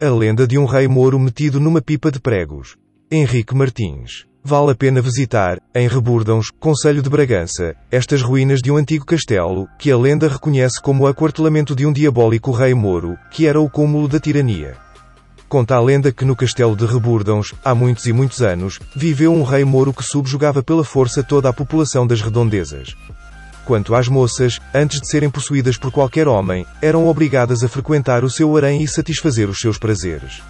A lenda de um rei mouro metido numa pipa de pregos. Henrique Martins. Vale a pena visitar, em Reburdãos, Conselho de Bragança, estas ruínas de um antigo castelo, que a lenda reconhece como o aquartelamento de um diabólico rei mouro, que era o cúmulo da tirania. Conta a lenda que no castelo de Reburdãos, há muitos e muitos anos, viveu um rei mouro que subjugava pela força toda a população das redondezas. Quanto às moças, antes de serem possuídas por qualquer homem, eram obrigadas a frequentar o seu harém e satisfazer os seus prazeres.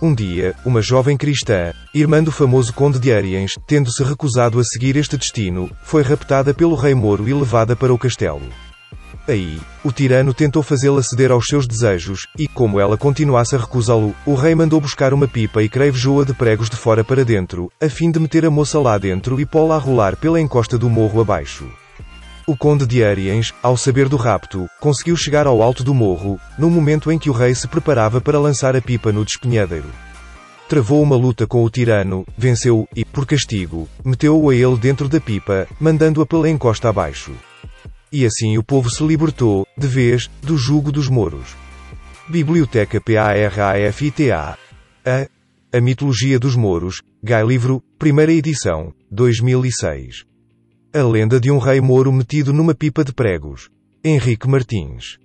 Um dia, uma jovem cristã, irmã do famoso conde de Ariens, tendo-se recusado a seguir este destino, foi raptada pelo rei Moro e levada para o castelo. Aí, o tirano tentou fazê-la ceder aos seus desejos, e, como ela continuasse a recusá-lo, o rei mandou buscar uma pipa e crevejou-a de pregos de fora para dentro, a fim de meter a moça lá dentro e pô-la a rolar pela encosta do morro abaixo. O conde de Ariens, ao saber do rapto, conseguiu chegar ao alto do morro, no momento em que o rei se preparava para lançar a pipa no despenhadeiro. Travou uma luta com o tirano, venceu-o e, por castigo, meteu-o a ele dentro da pipa, mandando-a pela encosta abaixo. E assim o povo se libertou, de vez, do jugo dos moros. Biblioteca PARAFITA. A. A Mitologia dos Moros, Gai Livro, primeira edição, 2006. A lenda de um rei mouro metido numa pipa de pregos. Henrique Martins.